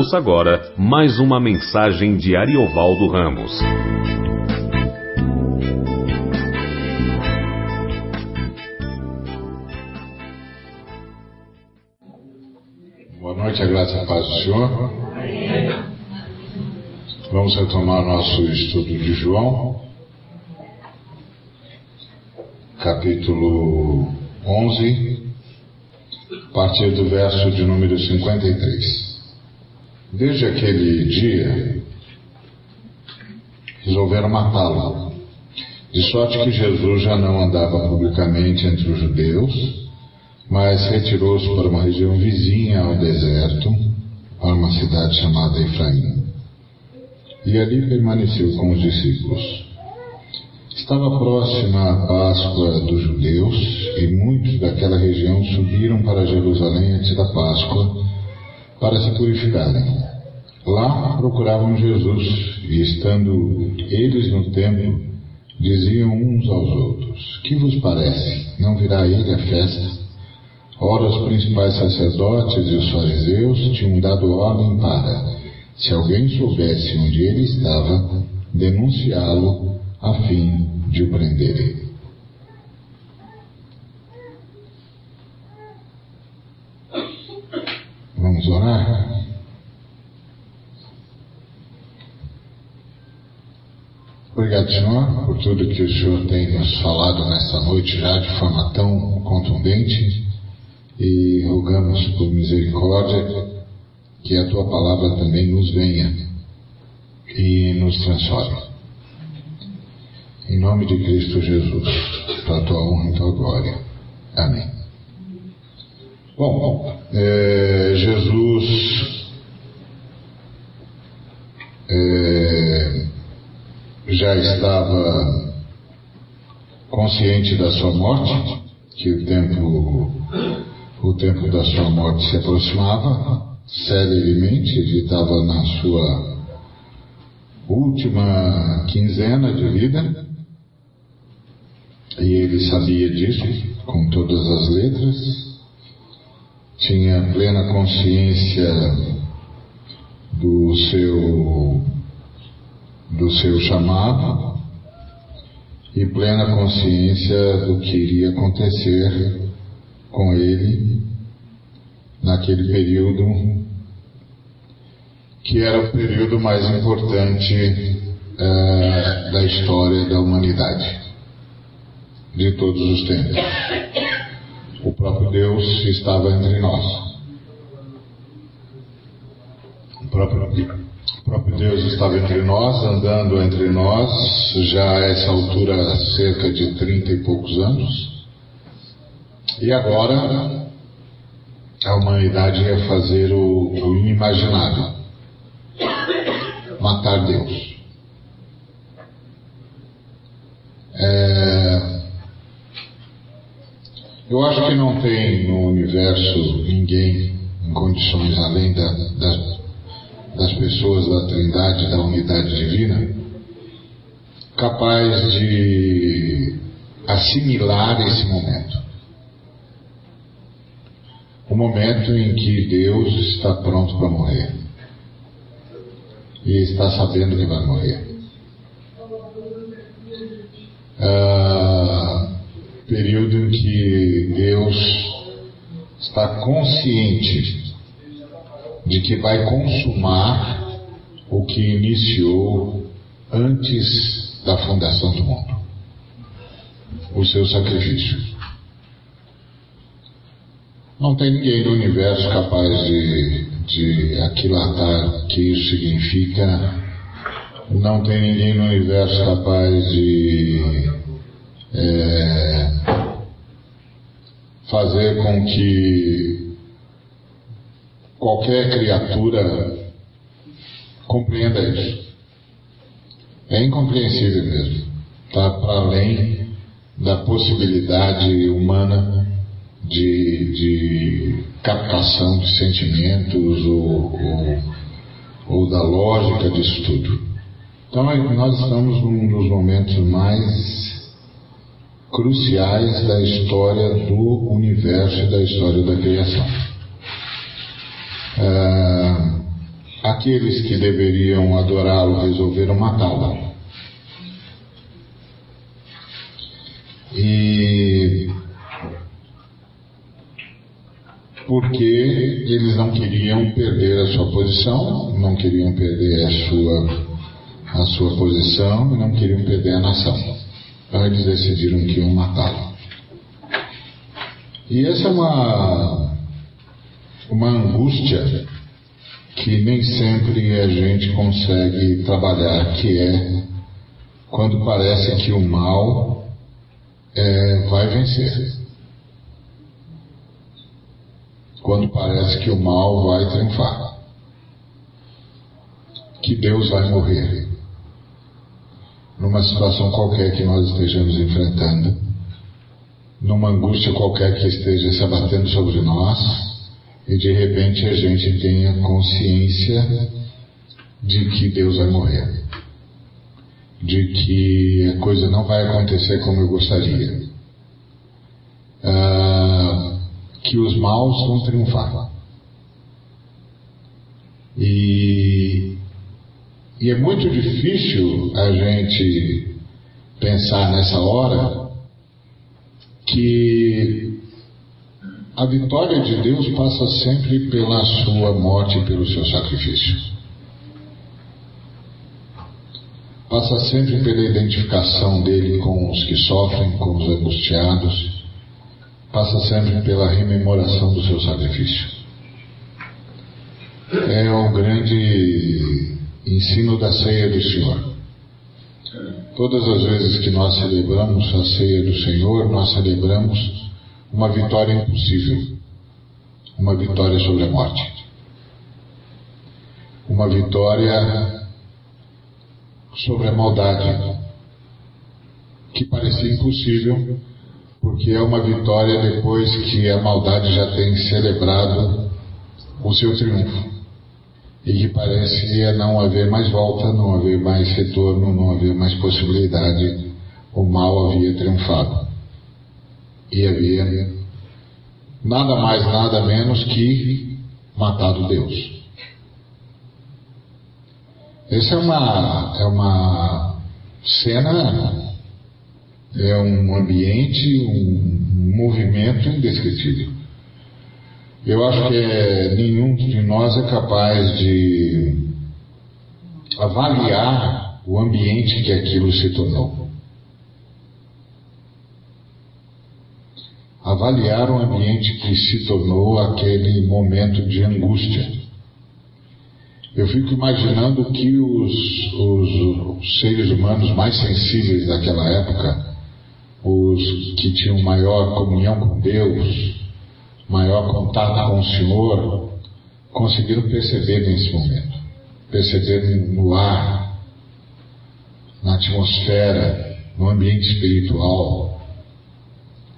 Ouça agora mais uma mensagem de Ariovaldo Ramos. Boa noite, a graça e a paz do Senhor. Vamos retomar nosso estudo de João, capítulo 11, a partir do verso de número 53. Desde aquele dia, resolveram matá-lo, de sorte que Jesus já não andava publicamente entre os judeus, mas retirou-se para uma região vizinha ao deserto, para uma cidade chamada Efraim. E ali permaneceu com os discípulos. Estava próxima a Páscoa dos judeus e muitos daquela região subiram para Jerusalém antes da Páscoa para se purificarem. Lá procuravam Jesus e, estando eles no templo, diziam uns aos outros: Que vos parece? Não virá ele a festa? Ora, os principais sacerdotes e os fariseus tinham dado ordem para, se alguém soubesse onde ele estava, denunciá-lo a fim de o prenderem. Vamos orar? Obrigado, Senhor, por tudo que o Senhor tem nos falado nesta noite já de forma tão contundente e rogamos por misericórdia que a tua palavra também nos venha e nos transforme. Em nome de Cristo Jesus, para a tua honra e tua glória. Amém. Bom, é, Jesus é, já estava consciente da sua morte, que o tempo, o tempo da sua morte se aproximava celeremente, ele estava na sua última quinzena de vida e ele sabia disso com todas as letras, tinha plena consciência do seu do seu chamado e plena consciência do que iria acontecer com ele naquele período que era o período mais importante uh, da história da humanidade, de todos os tempos. O próprio Deus estava entre nós. O próprio, o próprio Deus estava entre nós, andando entre nós, já a essa altura cerca de trinta e poucos anos. E agora a humanidade ia fazer o, o inimaginável matar Deus. É, eu acho que não tem no universo ninguém em condições além da, das, das pessoas da Trindade, da unidade divina, capaz de assimilar esse momento. O momento em que Deus está pronto para morrer e está sabendo que vai morrer. Ah, período em que Deus está consciente de que vai consumar o que iniciou antes da fundação do mundo o seu sacrifício. Não tem ninguém no universo capaz de de aquilatar que isso significa. Não tem ninguém no universo capaz de é, fazer com que qualquer criatura compreenda isso. É incompreensível mesmo. Está para além da possibilidade humana de, de captação de sentimentos ou, ou, ou da lógica disso tudo. Então nós estamos num dos momentos mais cruciais da história do universo e da história da criação. Ah, aqueles que deveriam adorá-lo resolveram matá-lo. E porque eles não queriam perder a sua posição, não queriam perder a sua, a sua posição e não queriam perder a nação. Então eles decidiram que iam matá-lo. E essa é uma, uma angústia que nem sempre a gente consegue trabalhar, que é quando parece que o mal é, vai vencer. Quando parece que o mal vai triunfar. Que Deus vai morrer. Numa situação qualquer que nós estejamos enfrentando, numa angústia qualquer que esteja se abatendo sobre nós, e de repente a gente tenha consciência de que Deus vai morrer, de que a coisa não vai acontecer como eu gostaria, ah, que os maus vão triunfar. E, e é muito difícil a gente pensar nessa hora que a vitória de Deus passa sempre pela sua morte e pelo seu sacrifício. Passa sempre pela identificação dele com os que sofrem, com os angustiados. Passa sempre pela rememoração do seu sacrifício. É o grande ensino da ceia do Senhor. Todas as vezes que nós celebramos a ceia do Senhor, nós celebramos uma vitória impossível, uma vitória sobre a morte, uma vitória sobre a maldade, que parecia impossível, porque é uma vitória depois que a maldade já tem celebrado o seu triunfo. E que parecia não haver mais volta, não haver mais retorno, não haver mais possibilidade. O mal havia triunfado e havia nada mais, nada menos que matado Deus. Essa é uma, é uma cena, é um ambiente, um movimento indescritível. Eu acho que é, nenhum de nós é capaz de avaliar o ambiente que aquilo se tornou. avaliar o ambiente que se tornou aquele momento de angústia. Eu fico imaginando que os, os, os seres humanos mais sensíveis daquela época, os que tinham maior comunhão com Deus, maior contato com o Senhor, conseguiram perceber nesse momento, perceber no ar, na atmosfera, no ambiente espiritual,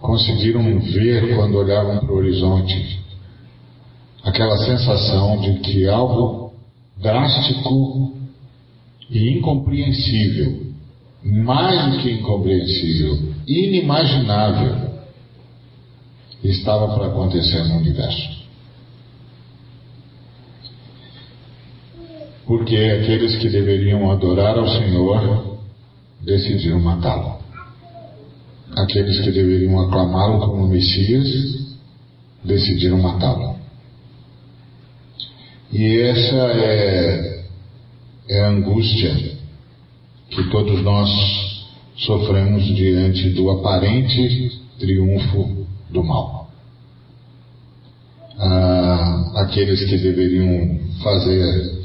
conseguiram ver quando olhavam para o horizonte aquela sensação de que algo drástico e incompreensível, mais do que incompreensível, inimaginável, estava para acontecer no universo. Porque aqueles que deveriam adorar ao Senhor decidiram matá-lo aqueles que deveriam aclamá-lo como Messias decidiram matá-lo. E essa é, é a angústia que todos nós sofremos diante do aparente triunfo do mal. Ah, aqueles que deveriam fazer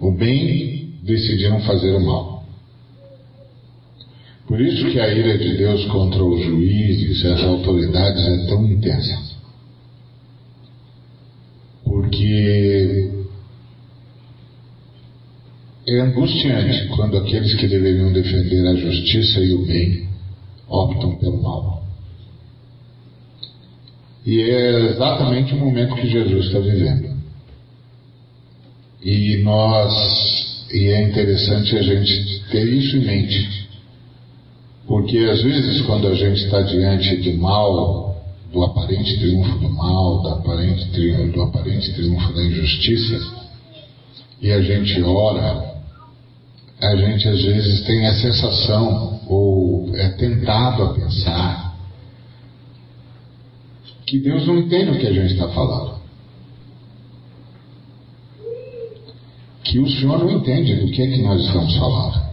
o bem decidiram fazer o mal. Por isso que a ira de Deus contra os juízes e as autoridades é tão intensa. Porque é angustiante quando aqueles que deveriam defender a justiça e o bem optam pelo mal. E é exatamente o momento que Jesus está vivendo. E nós, e é interessante a gente ter isso em mente porque às vezes, quando a gente está diante do mal, do aparente triunfo do mal, do aparente triunfo, do aparente triunfo da injustiça, e a gente ora, a gente às vezes tem a sensação, ou é tentado a pensar, que Deus não entende o que a gente está falando. Que o Senhor não entende do que é que nós estamos falando.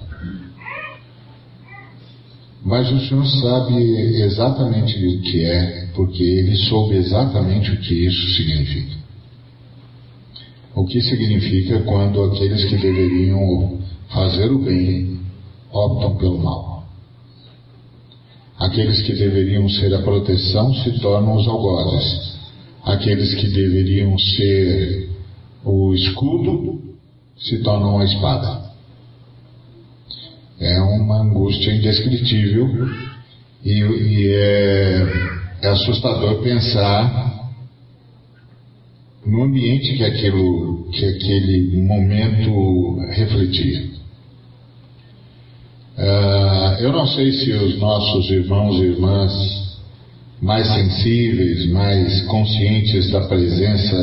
Mas o Senhor sabe exatamente o que é, porque Ele soube exatamente o que isso significa. O que significa quando aqueles que deveriam fazer o bem optam pelo mal. Aqueles que deveriam ser a proteção se tornam os algozes. Aqueles que deveriam ser o escudo se tornam a espada. É uma angústia indescritível e, e é, é assustador pensar no ambiente que, aquilo, que aquele momento refletia. Uh, eu não sei se os nossos irmãos e irmãs mais sensíveis, mais conscientes da presença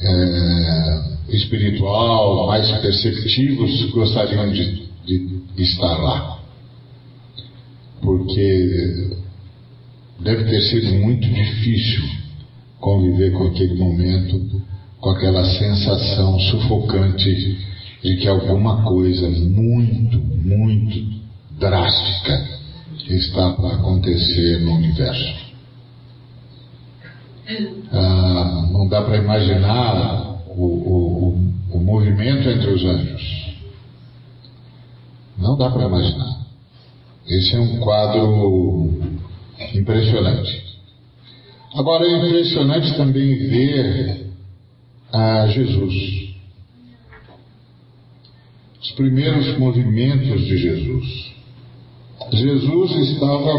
é, espiritual, mais perceptivos, gostariam de, de estar lá. Porque deve ter sido muito difícil conviver com aquele momento, com aquela sensação sufocante de que alguma coisa muito, muito drástica está para acontecer no universo. Ah, não dá para imaginar o, o, o, movimento entre os anjos. Não dá para imaginar. Esse é um quadro impressionante. Agora é impressionante também ver a Jesus os primeiros movimentos de Jesus. Jesus estava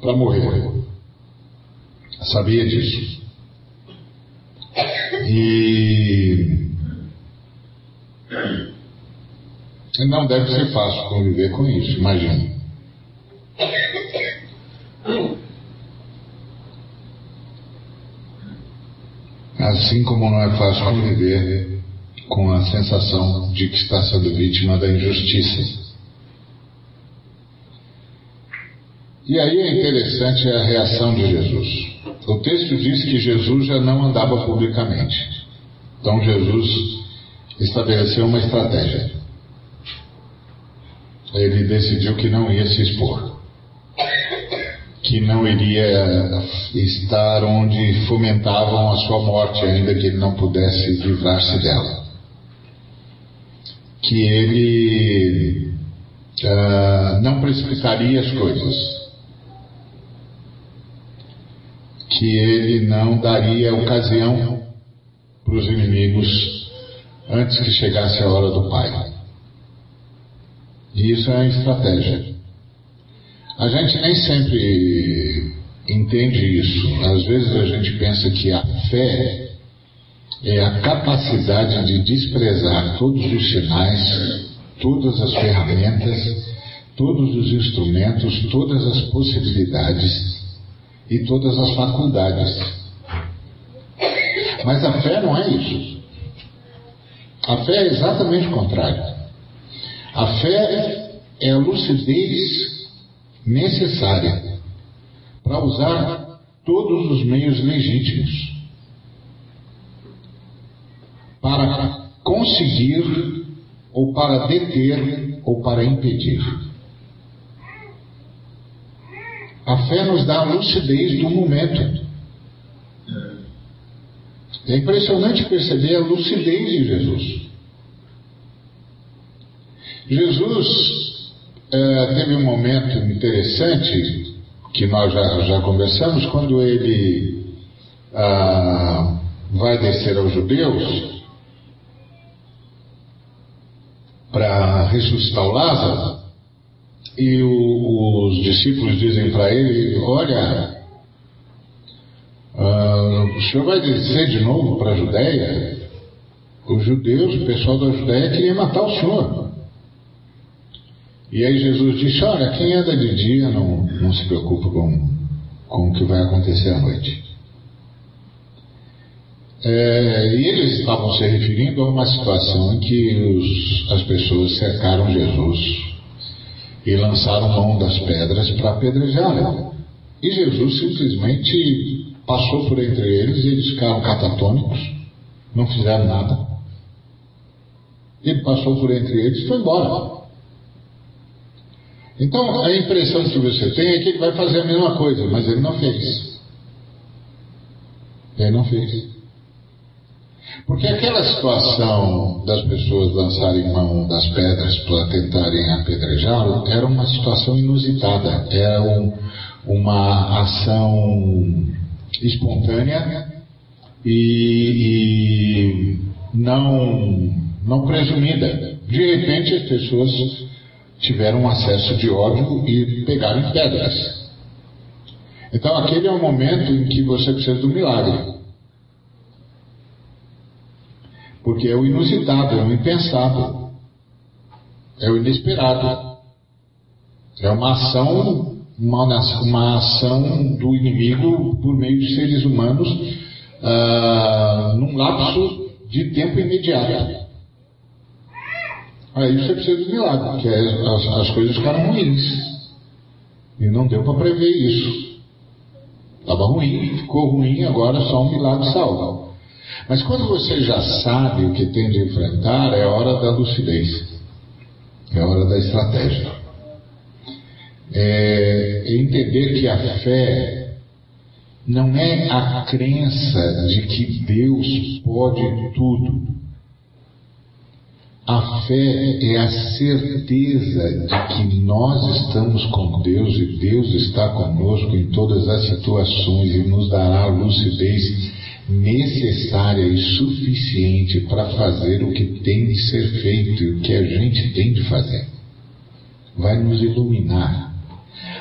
para morrer. Sabia disso. E não deve ser fácil conviver com isso, imagine. Assim como não é fácil conviver com a sensação de que está sendo vítima da injustiça. E aí é interessante a reação de Jesus. O texto diz que Jesus já não andava publicamente. Então Jesus estabeleceu uma estratégia. Ele decidiu que não ia se expor, que não iria estar onde fomentavam a sua morte, ainda que ele não pudesse livrar-se dela que ele uh, não precipitaria as coisas, que ele não daria ocasião para os inimigos antes que chegasse a hora do Pai. E isso é uma estratégia. A gente nem sempre entende isso. Às vezes a gente pensa que a fé é a capacidade de desprezar todos os sinais, todas as ferramentas, todos os instrumentos, todas as possibilidades e todas as faculdades. Mas a fé não é isso. A fé é exatamente o contrário. A fé é a lucidez necessária para usar todos os meios legítimos para conseguir, ou para deter, ou para impedir. A fé nos dá a lucidez do momento. É impressionante perceber a lucidez de Jesus. Jesus é, teve um momento interessante que nós já, já conversamos, quando ele ah, vai descer aos judeus para ressuscitar o Lázaro, e o, os discípulos dizem para ele: Olha, uh, o senhor vai descer de novo para a Judéia? Os judeus, o pessoal da Judéia, queria matar o senhor. E aí Jesus disse: Olha, quem anda de dia não, não se preocupa com, com o que vai acontecer à noite. É, e eles estavam se referindo a uma situação em que os, as pessoas cercaram Jesus e lançaram mão das pedras para apedrejá-lo. E Jesus simplesmente passou por entre eles e eles ficaram catatônicos, não fizeram nada. Ele passou por entre eles e foi embora. Então a impressão que você tem é que ele vai fazer a mesma coisa, mas ele não fez. Ele não fez. Porque aquela situação das pessoas lançarem mão das pedras para tentarem apedrejá-lo era uma situação inusitada, era um, uma ação espontânea e, e não, não presumida. De repente as pessoas tiveram um acesso de ódio e pegaram pedras. Então aquele é o momento em que você precisa do milagre. Porque é o inusitado, é o impensado, é o inesperado. É uma ação, uma, uma ação do inimigo por meio de seres humanos uh, num lapso de tempo imediato. Aí você precisa de milagre, porque as, as coisas ficaram ruins. E não deu para prever isso. Estava ruim, ficou ruim, agora só um milagre salva. Mas quando você já sabe o que tem de enfrentar, é hora da lucidez, é hora da estratégia. É entender que a fé não é a crença de que Deus pode tudo. A fé é a certeza de que nós estamos com Deus e Deus está conosco em todas as situações e nos dará lucidez necessária e suficiente para fazer o que tem de ser feito e o que a gente tem de fazer. Vai nos iluminar.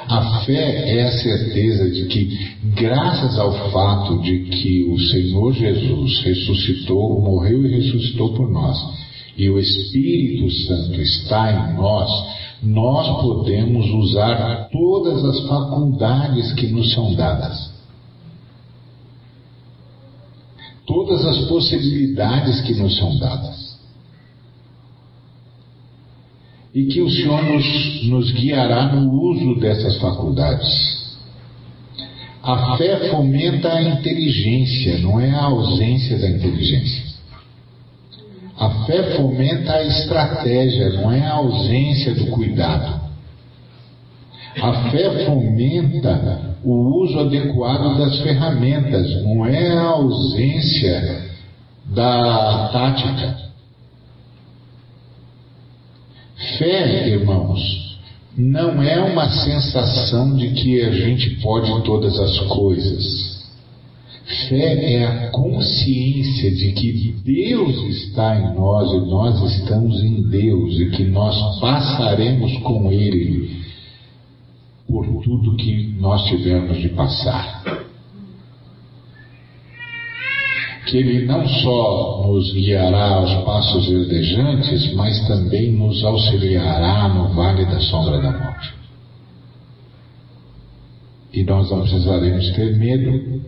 A fé é a certeza de que, graças ao fato de que o Senhor Jesus ressuscitou, morreu e ressuscitou por nós, e o Espírito Santo está em nós, nós podemos usar todas as faculdades que nos são dadas todas as possibilidades que nos são dadas. E que o Senhor nos, nos guiará no uso dessas faculdades. A fé fomenta a inteligência, não é a ausência da inteligência. A fé fomenta a estratégia, não é a ausência do cuidado. A fé fomenta o uso adequado das ferramentas, não é a ausência da tática. Fé, irmãos, não é uma sensação de que a gente pode todas as coisas. Fé é a consciência de que Deus está em nós e nós estamos em Deus e que nós passaremos com Ele por tudo que nós tivemos de passar. Que Ele não só nos guiará aos passos verdejantes, mas também nos auxiliará no vale da sombra da morte. E nós não precisaremos ter medo.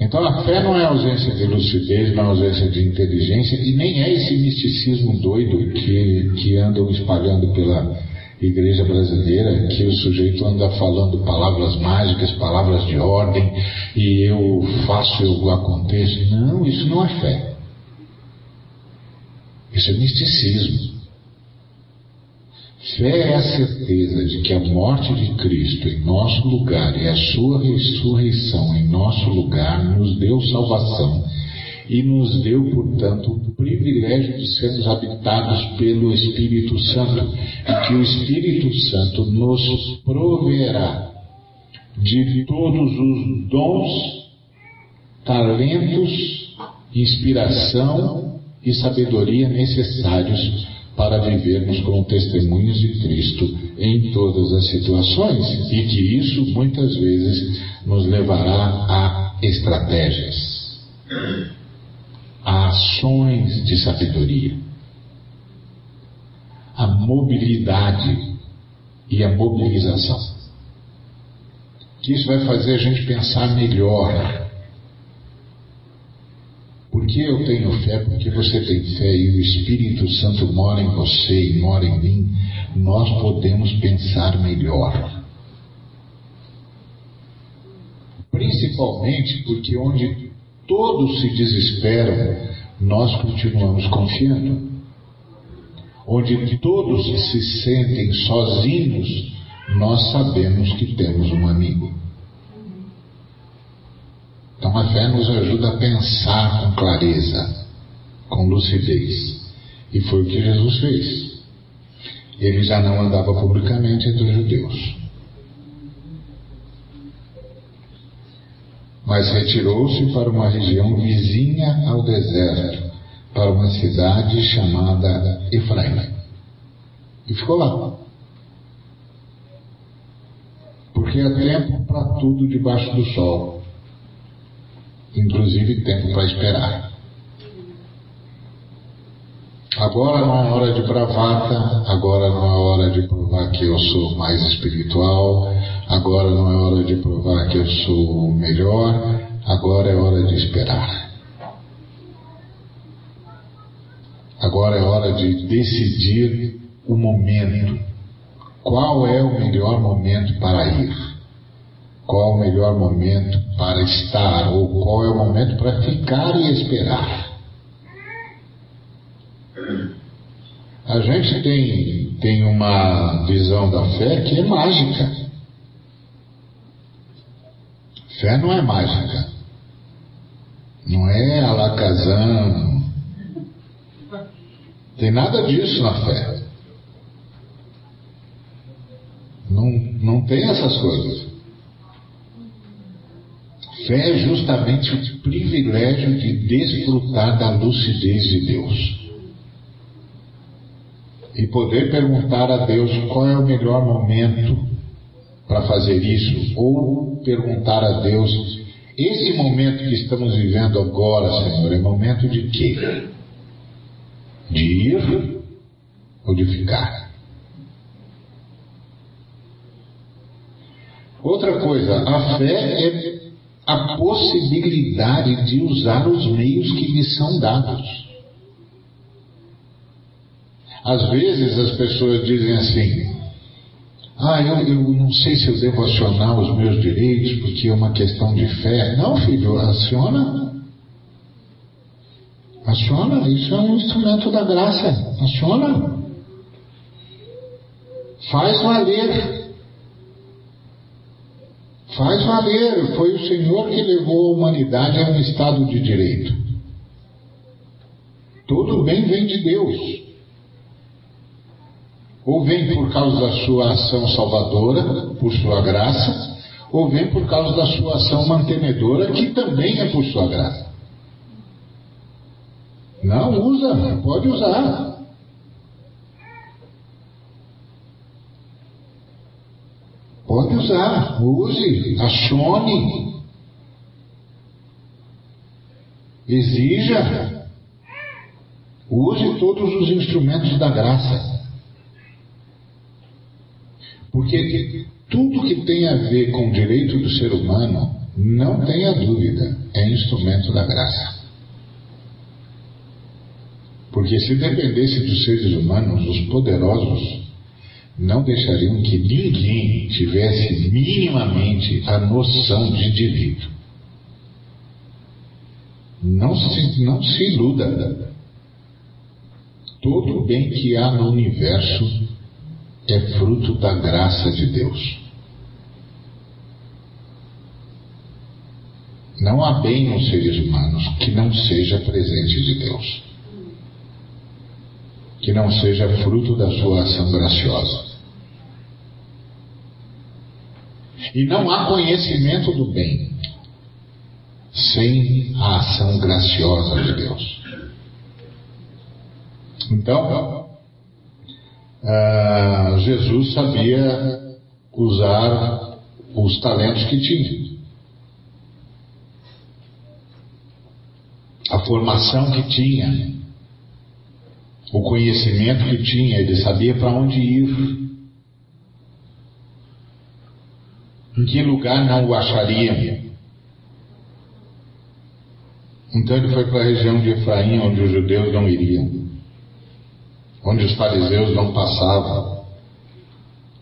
Então a fé não é ausência de lucidez, não é ausência de inteligência e nem é esse misticismo doido que, que andam espalhando pela igreja brasileira, que o sujeito anda falando palavras mágicas, palavras de ordem, e eu faço, eu aconteço. Não, isso não é fé. Isso é misticismo. Fé é a certeza de que a morte de Cristo em nosso lugar e a sua ressurreição em nosso lugar nos deu salvação e nos deu, portanto, o privilégio de sermos habitados pelo Espírito Santo e que o Espírito Santo nos proverá de todos os dons, talentos, inspiração e sabedoria necessários para vivermos como testemunhos de Cristo em todas as situações e que isso muitas vezes nos levará a estratégias a ações de sabedoria, a mobilidade e a mobilização. que isso vai fazer a gente pensar melhor. Porque eu tenho fé, porque você tem fé e o Espírito Santo mora em você e mora em mim, nós podemos pensar melhor. Principalmente porque onde todos se desesperam, nós continuamos confiando. Onde todos se sentem sozinhos, nós sabemos que temos um amigo. Então a fé nos ajuda a pensar com clareza, com lucidez. E foi o que Jesus fez. Ele já não andava publicamente entre os judeus. Mas retirou-se para uma região vizinha ao deserto, para uma cidade chamada Efraim. E ficou lá. Porque há tempo para tudo debaixo do sol, inclusive tempo para esperar. Agora não é hora de bravata, agora não é hora de provar que eu sou mais espiritual, agora não é hora de provar que eu sou melhor, agora é hora de esperar. Agora é hora de decidir o momento. Qual é o melhor momento para ir? Qual é o melhor momento para estar? Ou qual é o momento para ficar e esperar? A gente tem, tem uma visão da fé que é mágica. Fé não é mágica. Não é alacazão. Tem nada disso na fé. Não, não tem essas coisas. Fé é justamente o privilégio de desfrutar da lucidez de Deus. E poder perguntar a Deus qual é o melhor momento para fazer isso, ou perguntar a Deus: esse momento que estamos vivendo agora, Senhor, é momento de quê? De ir ou de ficar? Outra coisa, a fé é a possibilidade de usar os meios que lhe são dados. Às vezes as pessoas dizem assim: ah, eu, eu não sei se eu devo acionar os meus direitos porque é uma questão de fé. Não, filho, aciona. Aciona, isso é um instrumento da graça. Aciona. Faz valer. Faz valer. Foi o Senhor que levou a humanidade a um estado de direito. Tudo bem vem de Deus. Ou vem por causa da sua ação salvadora, por sua graça, ou vem por causa da sua ação mantenedora, que também é por sua graça. Não usa, pode usar. Pode usar, use, acione, exija, use todos os instrumentos da graça. Porque tudo que tem a ver com o direito do ser humano, não tenha dúvida, é instrumento da graça. Porque se dependesse dos seres humanos, os poderosos não deixariam que ninguém tivesse minimamente a noção de direito. Não se, não se iluda. Todo o bem que há no universo é fruto da graça de Deus. Não há bem nos seres humanos que não seja presente de Deus, que não seja fruto da sua ação graciosa. E não há conhecimento do bem sem a ação graciosa de Deus. Então, ah, Jesus sabia usar os talentos que tinha. A formação que tinha, o conhecimento que tinha, ele sabia para onde ir. Em que lugar não o achariam? Então ele foi para a região de Efraim, onde os judeus não iriam, onde os fariseus não passavam.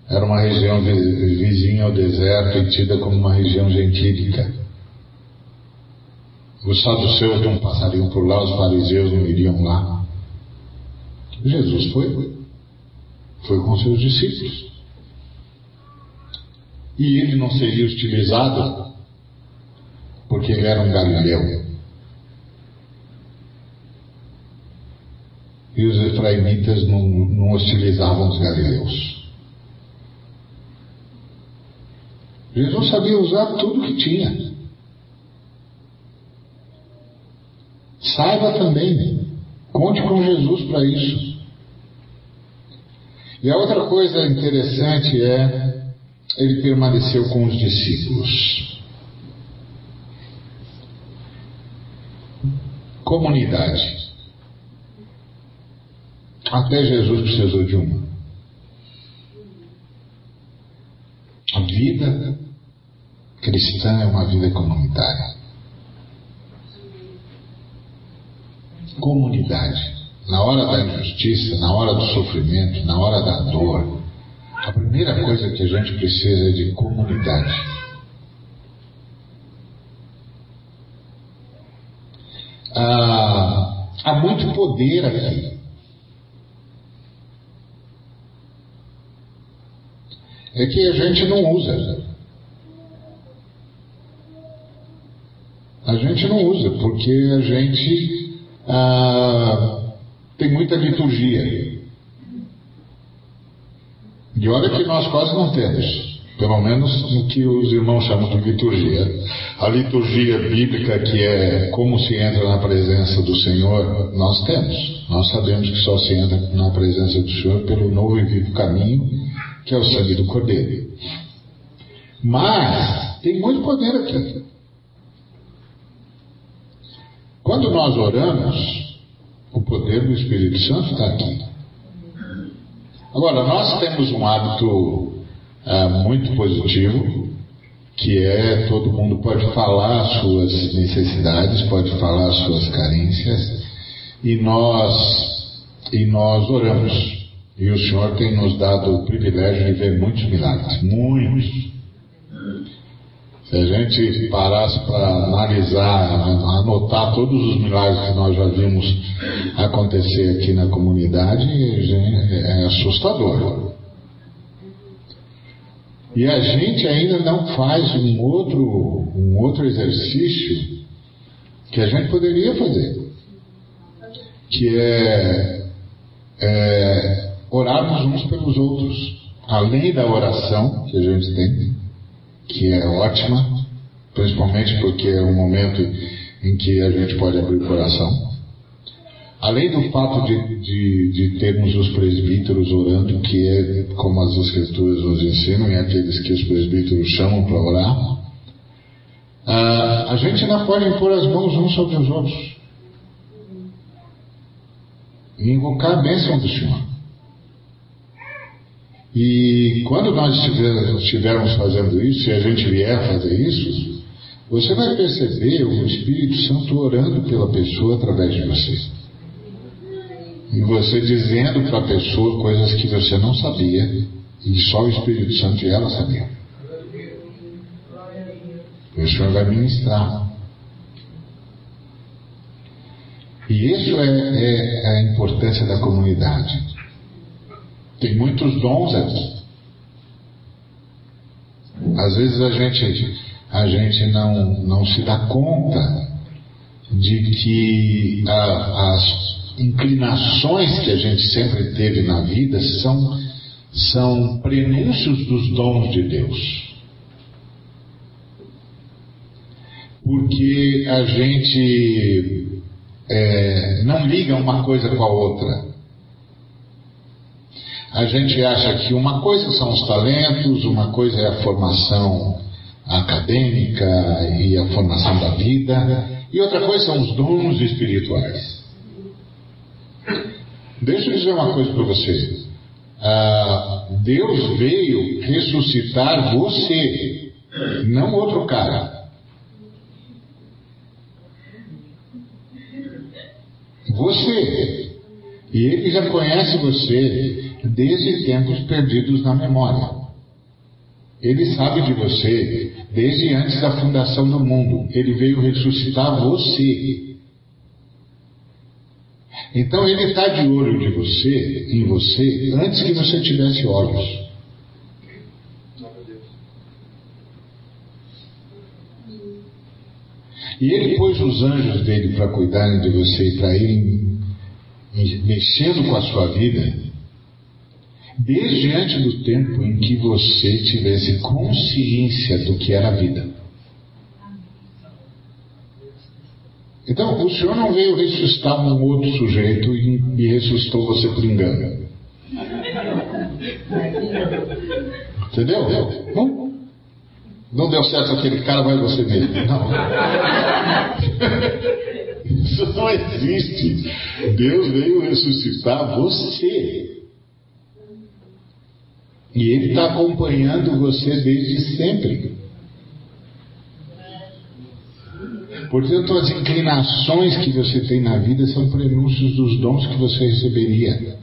Era uma região vizinha ao deserto e tida como uma região gentílica. Os saduceus não passariam por lá, os fariseus não iriam lá. Jesus foi, foi com seus discípulos. E ele não seria utilizado porque ele era um galileu. E os efraimitas não, não hostilizavam os galileus. Jesus sabia usar tudo que tinha. Saiba também, conte com Jesus para isso. E a outra coisa interessante é, ele permaneceu com os discípulos. Comunidade. Até Jesus precisou de uma. A vida cristã é uma vida comunitária. Comunidade. Na hora da injustiça, na hora do sofrimento, na hora da dor, a primeira coisa que a gente precisa é de comunidade. Ah, há muito poder aqui. é que a gente não usa. A gente não usa, porque a gente ah, tem muita liturgia. De hora que nós quase não temos, pelo menos no que os irmãos chamam de liturgia. A liturgia bíblica, que é como se entra na presença do Senhor, nós temos. Nós sabemos que só se entra na presença do Senhor pelo novo e vivo caminho que é o sangue do Cordeiro. Mas tem muito poder aqui. Quando nós oramos, o poder do Espírito Santo está aqui. Agora, nós temos um hábito ah, muito positivo, que é todo mundo pode falar as suas necessidades, pode falar as suas carências, e nós, e nós oramos. E o Senhor tem nos dado o privilégio de ver muitos milagres, muitos. Se a gente parasse para analisar, anotar todos os milagres que nós já vimos acontecer aqui na comunidade, é assustador. E a gente ainda não faz um outro, um outro exercício que a gente poderia fazer, que é, é orarmos uns pelos outros, além da oração que a gente tem, que é ótima, principalmente porque é um momento em que a gente pode abrir o coração. Além do fato de, de, de termos os presbíteros orando, que é como as escrituras nos ensinam, e aqueles que os presbíteros chamam para orar, ah, a gente não pode impor as mãos uns sobre os outros e invocar a bênção do Senhor. E quando nós estivermos fazendo isso, e a gente vier fazer isso, você vai perceber o Espírito Santo orando pela pessoa através de você. E você dizendo para a pessoa coisas que você não sabia, e só o Espírito Santo e ela sabiam. O Senhor vai ministrar. E isso é, é a importância da comunidade. Tem muitos dons aqui. Às vezes a gente, a gente não, não se dá conta de que a, as inclinações que a gente sempre teve na vida são, são prenúncios dos dons de Deus. Porque a gente é, não liga uma coisa com a outra. A gente acha que uma coisa são os talentos, uma coisa é a formação acadêmica e a formação da vida, e outra coisa são os dons espirituais. Deixa eu dizer uma coisa para você. Ah, Deus veio ressuscitar você não outro cara. Você. E ele já conhece você desde tempos perdidos na memória. Ele sabe de você desde antes da fundação do mundo. Ele veio ressuscitar você. Então ele está de olho de você, em você, antes que você tivesse olhos. E ele pôs os anjos dele para cuidarem de você e para irem mexendo com a sua vida, desde antes do tempo em que você tivesse consciência do que era a vida. Então, o Senhor não veio ressuscitar um outro sujeito e, e ressuscitou você por engano. Entendeu? Não, não deu certo aquele cara, vai você mesmo. Não. Isso não existe. Deus veio ressuscitar você. E Ele está acompanhando você desde sempre. Portanto, as inclinações que você tem na vida são prenúncios dos dons que você receberia.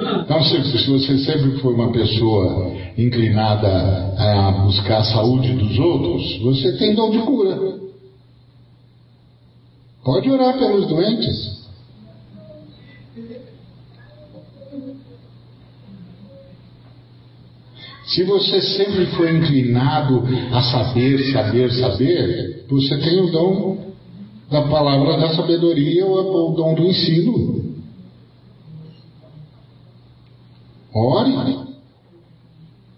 Então, se, se você sempre foi uma pessoa inclinada a buscar a saúde dos outros, você tem dom de cura. Pode orar pelos doentes. Se você sempre foi inclinado a saber, saber, saber, você tem o dom da palavra da sabedoria ou o dom do ensino. Ore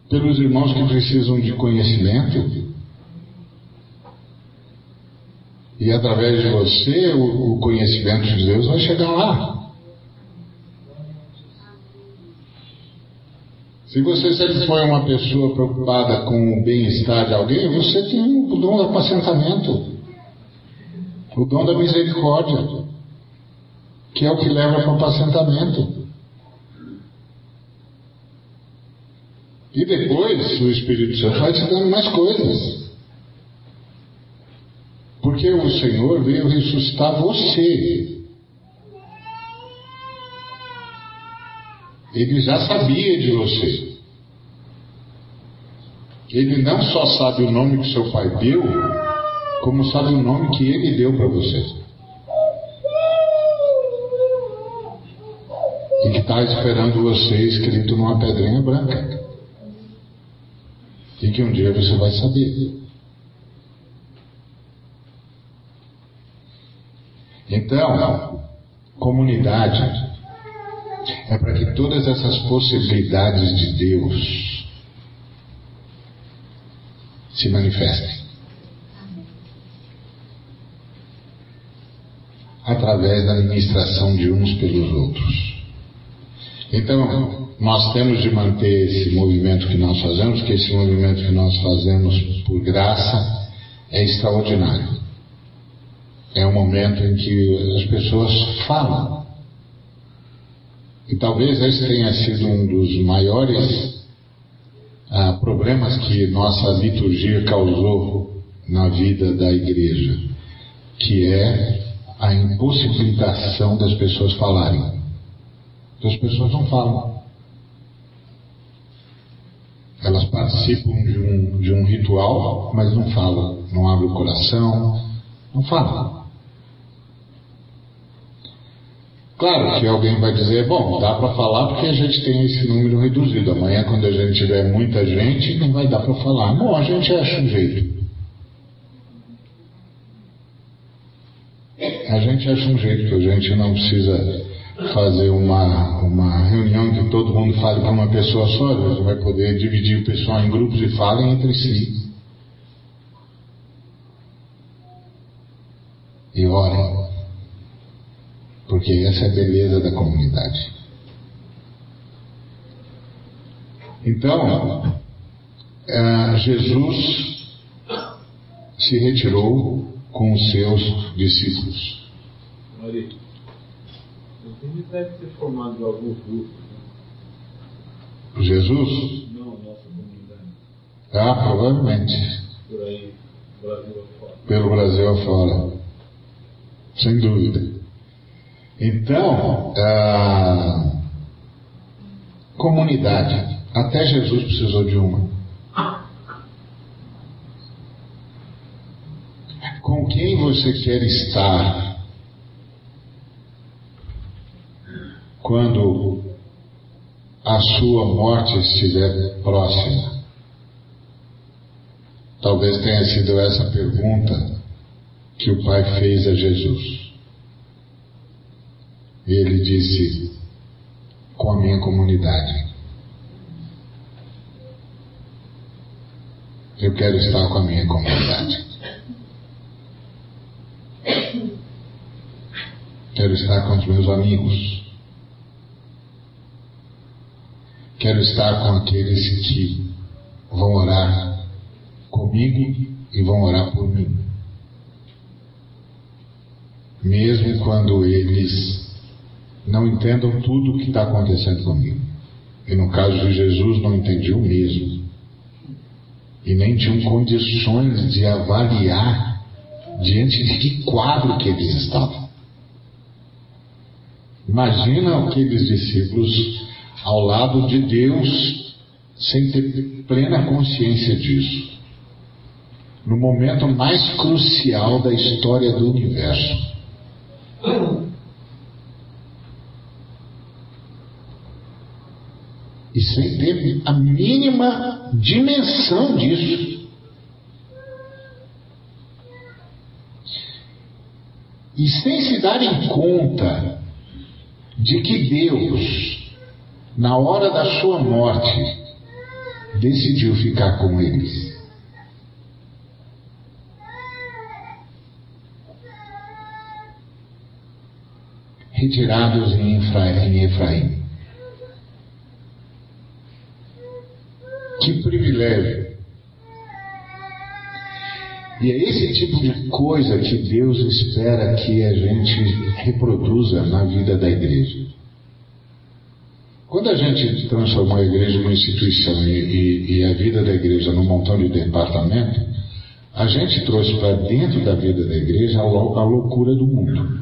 pelos irmãos que precisam de conhecimento. E através de você, o, conhecimento de Deus vai chegar lá. Se você sempre foi uma pessoa preocupada com o bem-estar de alguém, você tem o dom do apacentamento, o dom da misericórdia, que é o que leva para o apacentamento. E depois o Espírito Santo vai te dando mais coisas. Porque o Senhor veio ressuscitar você. Ele já sabia de você. Ele não só sabe o nome que seu pai deu, como sabe o nome que ele deu para você. E que está esperando você escrito numa pedrinha branca e que um dia você vai saber. Então, comunidade é para que todas essas possibilidades de Deus se manifestem. Através da administração de uns pelos outros. Então, nós temos de manter esse movimento que nós fazemos, que esse movimento que nós fazemos por graça é extraordinário. É um momento em que as pessoas falam. E talvez esse tenha sido um dos maiores ah, problemas que nossa liturgia causou na vida da igreja, que é a impossibilitação das pessoas falarem. As pessoas não falam. Elas participam de um, de um ritual, mas não falam, não abrem o coração, não falam. Claro que alguém vai dizer, bom, dá para falar porque a gente tem esse número reduzido. Amanhã, quando a gente tiver muita gente, não vai dar para falar. Bom, a gente acha um jeito. A gente acha um jeito, a gente não precisa fazer uma, uma reunião que todo mundo fale para uma pessoa só, você vai poder dividir o pessoal em grupos e falem entre si. E orem. Porque essa é a beleza da comunidade. Então, uh, Jesus se retirou com os seus discípulos. Ele deve ter formado alguns grupos. Né? Jesus? Não, nossa Ah, provavelmente. Por aí, Brasil afora. Pelo Brasil afora. Sem dúvida. Então, a comunidade. Até Jesus precisou de uma. Com quem você quer estar quando a sua morte estiver próxima? Talvez tenha sido essa pergunta que o Pai fez a Jesus. E ele disse: com a minha comunidade. Eu quero estar com a minha comunidade. Quero estar com os meus amigos. Quero estar com aqueles que vão orar comigo e vão orar por mim. Mesmo quando eles não entendam tudo o que está acontecendo comigo. E no caso de Jesus, não entendiam mesmo. E nem tinham condições de avaliar diante de que quadro que eles estavam. Imagina aqueles discípulos ao lado de Deus sem ter plena consciência disso. No momento mais crucial da história do universo. E sem ter a mínima dimensão disso. E sem se darem conta de que Deus, na hora da sua morte, decidiu ficar com eles. Retirados em Efraim. Que privilégio. E é esse tipo de coisa que Deus espera que a gente reproduza na vida da igreja. Quando a gente transformou a igreja numa instituição e, e, e a vida da igreja num montão de departamento, a gente trouxe para dentro da vida da igreja a, a loucura do mundo.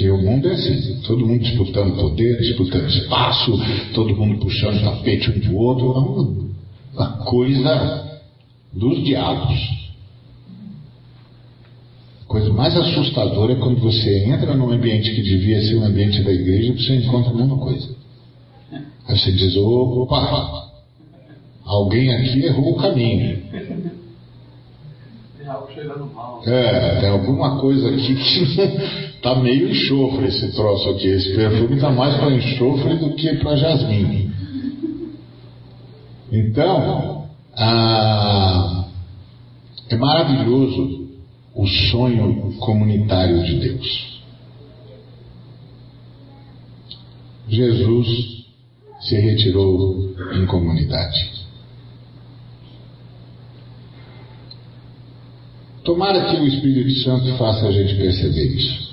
Que o mundo é assim, todo mundo disputando poder, disputando espaço, todo mundo puxando o tapete um do outro, é uma coisa dos diabos. A coisa mais assustadora é quando você entra num ambiente que devia ser um ambiente da igreja e você encontra a mesma coisa. Aí você diz, opa, alguém aqui errou o caminho. Tem algo cheirando mal. É, tem alguma coisa aqui que tá meio enxofre esse troço aqui. Esse perfume tá mais para enxofre do que para jasmim. Então, ah, é maravilhoso o sonho comunitário de Deus. Jesus se retirou em comunidade. Tomara que o Espírito Santo faça a gente perceber isso.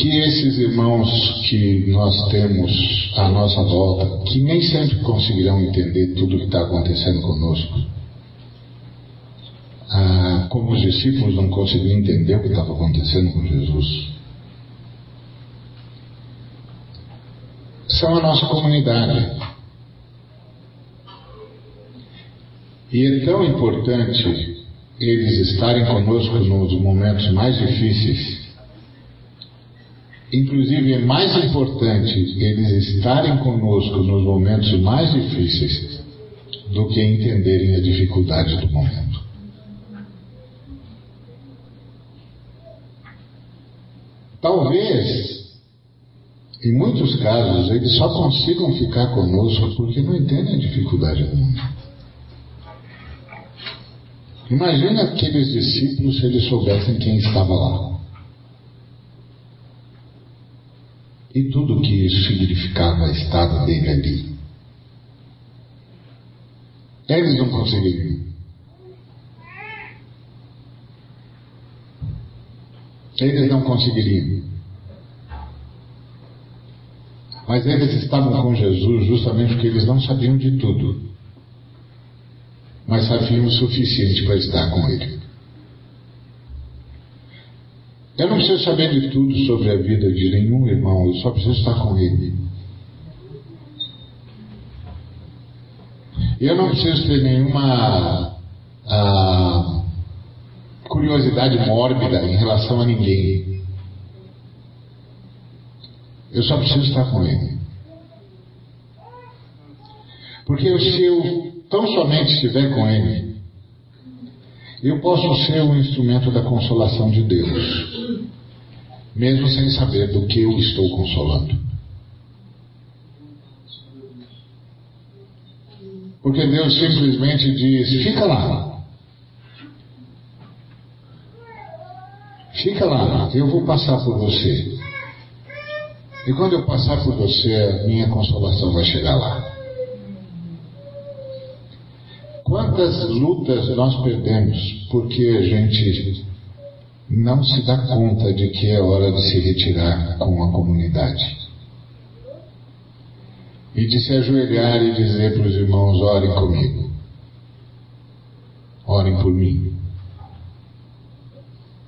Que esses irmãos que nós temos à nossa volta, que nem sempre conseguirão entender tudo o que está acontecendo conosco, ah, como os discípulos não conseguiram entender o que estava acontecendo com Jesus, são a nossa comunidade. E é tão importante eles estarem conosco nos momentos mais difíceis. Inclusive, é mais importante eles estarem conosco nos momentos mais difíceis do que entenderem a dificuldade do momento. Talvez, em muitos casos, eles só consigam ficar conosco porque não entendem a dificuldade do momento. Imagina aqueles discípulos se eles soubessem quem estava lá. E tudo o que isso significava a estada dele ali. Eles não conseguiriam. Eles não conseguiriam. Mas eles estavam com Jesus justamente porque eles não sabiam de tudo, mas sabiam o suficiente para estar com Ele. Eu não preciso saber de tudo sobre a vida de nenhum irmão, eu só preciso estar com Ele. Eu não preciso ter nenhuma ah, curiosidade mórbida em relação a ninguém. Eu só preciso estar com Ele. Porque se eu tão somente estiver com Ele, eu posso ser um instrumento da consolação de Deus, mesmo sem saber do que eu estou consolando. Porque Deus simplesmente diz: fica lá. Fica lá, eu vou passar por você. E quando eu passar por você, minha consolação vai chegar lá. Quantas lutas nós perdemos porque a gente não se dá conta de que é hora de se retirar com a comunidade? E de se ajoelhar e dizer para os irmãos: orem comigo, orem por mim.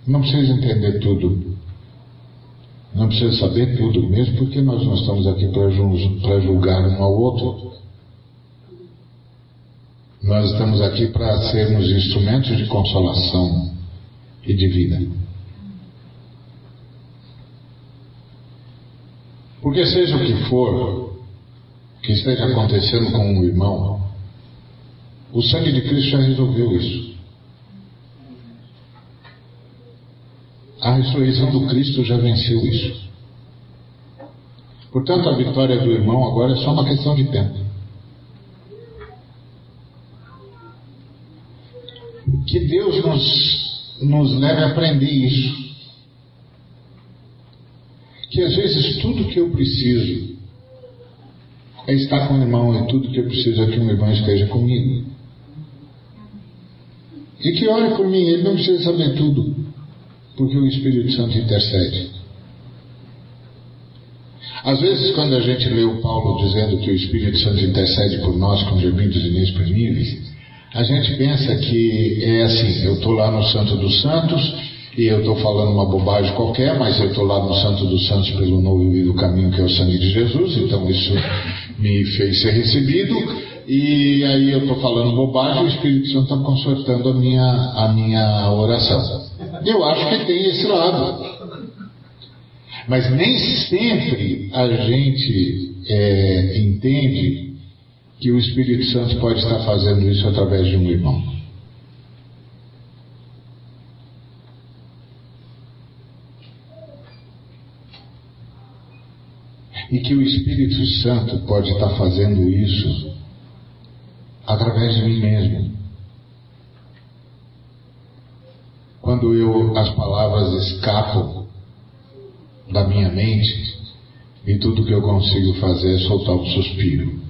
Não precisa entender tudo, não precisa saber tudo, mesmo porque nós não estamos aqui para julgar um ao outro. Nós estamos aqui para sermos instrumentos de consolação e de vida. Porque seja o que for que esteja acontecendo com um irmão, o sangue de Cristo já resolveu isso. A ressurreição do Cristo já venceu isso. Portanto, a vitória do irmão agora é só uma questão de tempo. Que Deus nos, nos leve a aprender isso. Que às vezes tudo que eu preciso é estar com o irmão, e tudo que eu preciso é que um irmão esteja comigo. E que ore por mim, ele não precisa saber tudo, porque o Espírito Santo intercede. Às vezes, quando a gente lê o Paulo dizendo que o Espírito Santo intercede por nós com gemidos inexprimíveis, a gente pensa que é assim, eu estou lá no Santo dos Santos e eu estou falando uma bobagem qualquer, mas eu estou lá no Santo dos Santos pelo novo e do caminho que é o sangue de Jesus, então isso me fez ser recebido e aí eu estou falando bobagem, o Espírito Santo está consertando a minha, a minha oração. Eu acho que tem esse lado. Mas nem sempre a gente é, entende que o Espírito Santo pode estar fazendo isso através de um irmão. E que o Espírito Santo pode estar fazendo isso através de mim mesmo. Quando eu as palavras escapam da minha mente e tudo que eu consigo fazer é soltar um suspiro.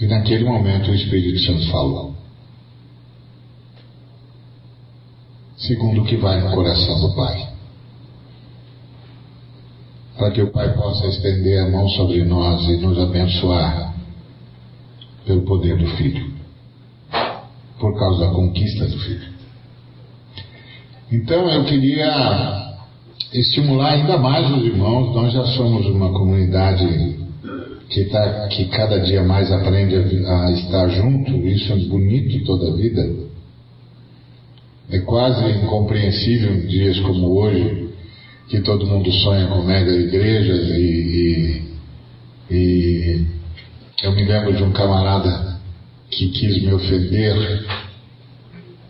E naquele momento o Espírito Santo falou. Segundo o que vai no coração do Pai. Para que o Pai possa estender a mão sobre nós e nos abençoar pelo poder do Filho. Por causa da conquista do Filho. Então eu queria estimular ainda mais os irmãos. Nós já somos uma comunidade que, tá, que cada dia mais aprende a, a estar junto, isso é bonito toda a vida. É quase incompreensível dias como hoje, que todo mundo sonha com mega igrejas e, e, e eu me lembro de um camarada que quis me ofender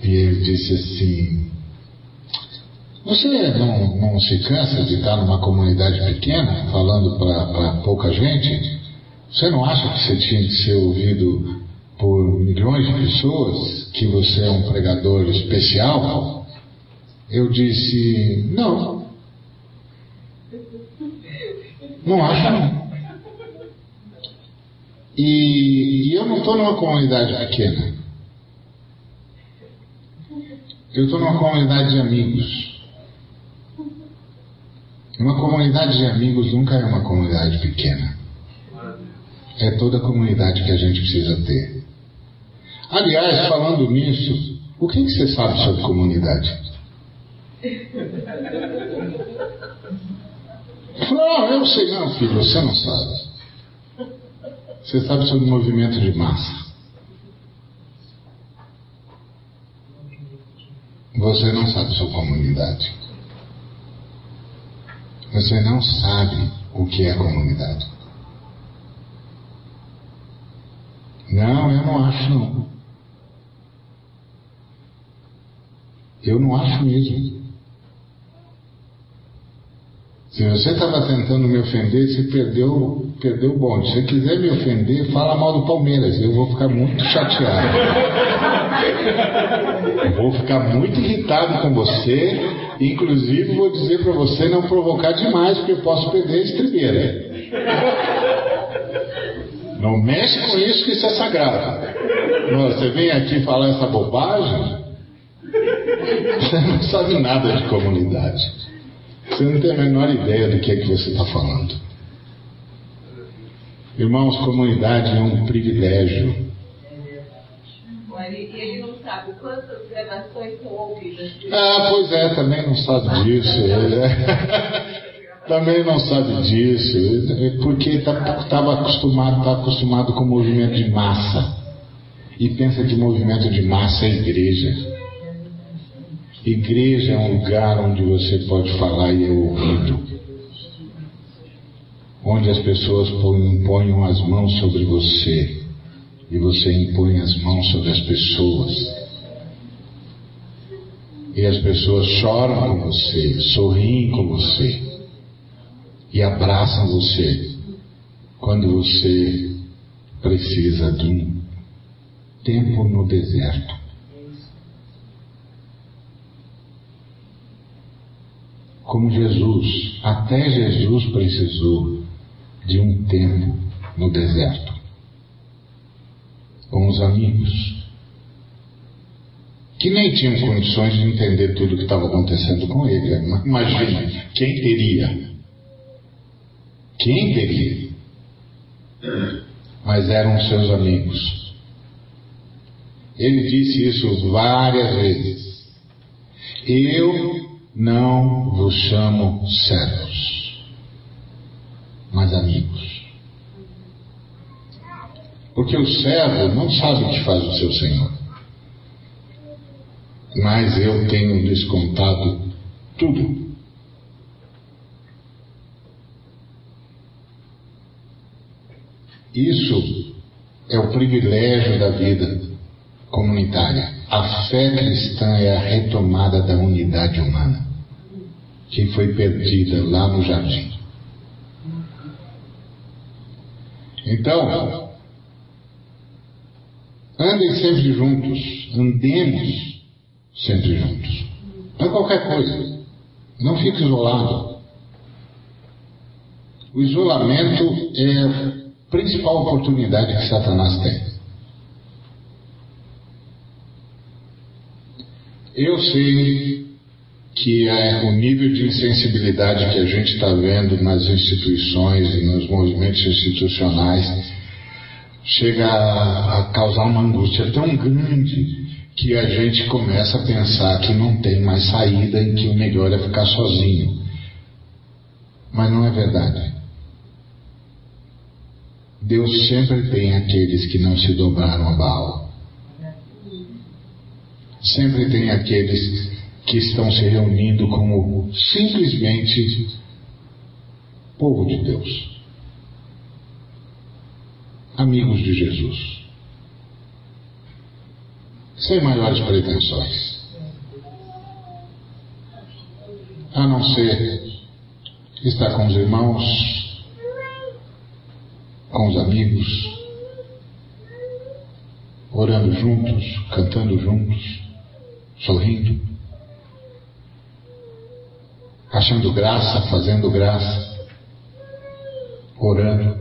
e ele disse assim: Você não, não se cansa de estar numa comunidade pequena, falando para pouca gente? Você não acha que você tinha que ser ouvido por milhões de pessoas? Que você é um pregador especial? Eu disse: Não. Não acho, não. E, e eu não estou numa comunidade pequena. Eu estou numa comunidade de amigos. Uma comunidade de amigos nunca é uma comunidade pequena. É toda a comunidade que a gente precisa ter. Aliás, falando nisso, o que, que você sabe sobre comunidade? Não, eu sei não, filho, você não sabe. Você sabe sobre movimento de massa. Você não sabe sobre comunidade. Você não sabe o que é comunidade. Não, eu não acho não. Eu não acho mesmo. Se você estava tentando me ofender, você perdeu, perdeu o bonde. Se quiser me ofender, fala mal do Palmeiras. Eu vou ficar muito chateado. Vou ficar muito irritado com você. Inclusive, vou dizer para você não provocar demais, porque eu posso perder a estribeira. Não mexe com isso, que isso é sagrado. Você vem aqui falar essa bobagem, você não sabe nada de comunidade. Você não tem a menor ideia do que é que você está falando. Irmãos, comunidade é um privilégio. Ele não sabe quantas gravações são ouvidas. Ah, pois é, também não sabe disso. Ele é... Também não sabe disso, porque estava tá, acostumado, tá acostumado com movimento de massa. E pensa que movimento de massa é igreja. Igreja é um lugar onde você pode falar e é ouvido. Onde as pessoas impõem as mãos sobre você e você impõe as mãos sobre as pessoas. E as pessoas choram com você, sorriem com você e abraçam você quando você precisa de um tempo no deserto. como Jesus, até Jesus precisou de um tempo no deserto, com os amigos, que nem tinham condições de entender tudo o que estava acontecendo com ele. Imagina, quem teria? Quem teria? Mas eram seus amigos. Ele disse isso várias vezes. Eu não vos chamo servos, mas amigos. Porque o servo não sabe o que faz o seu senhor. Mas eu tenho descontado tudo. Isso é o privilégio da vida comunitária. A fé cristã é a retomada da unidade humana que foi perdida lá no jardim. Então, andem sempre juntos, andemos sempre juntos. Para qualquer coisa. Não fique isolado. O isolamento é principal oportunidade que Satanás tem. Eu sei que é o nível de insensibilidade que a gente está vendo nas instituições e nos movimentos institucionais chega a, a causar uma angústia tão grande que a gente começa a pensar que não tem mais saída e que o melhor é ficar sozinho. Mas não é verdade. Deus sempre tem aqueles que não se dobraram a Baal. Sempre tem aqueles que estão se reunindo como simplesmente povo de Deus, amigos de Jesus, sem maiores pretensões, a não ser estar com os irmãos, com os amigos, orando juntos, cantando juntos, sorrindo achando graça, fazendo graça, orando,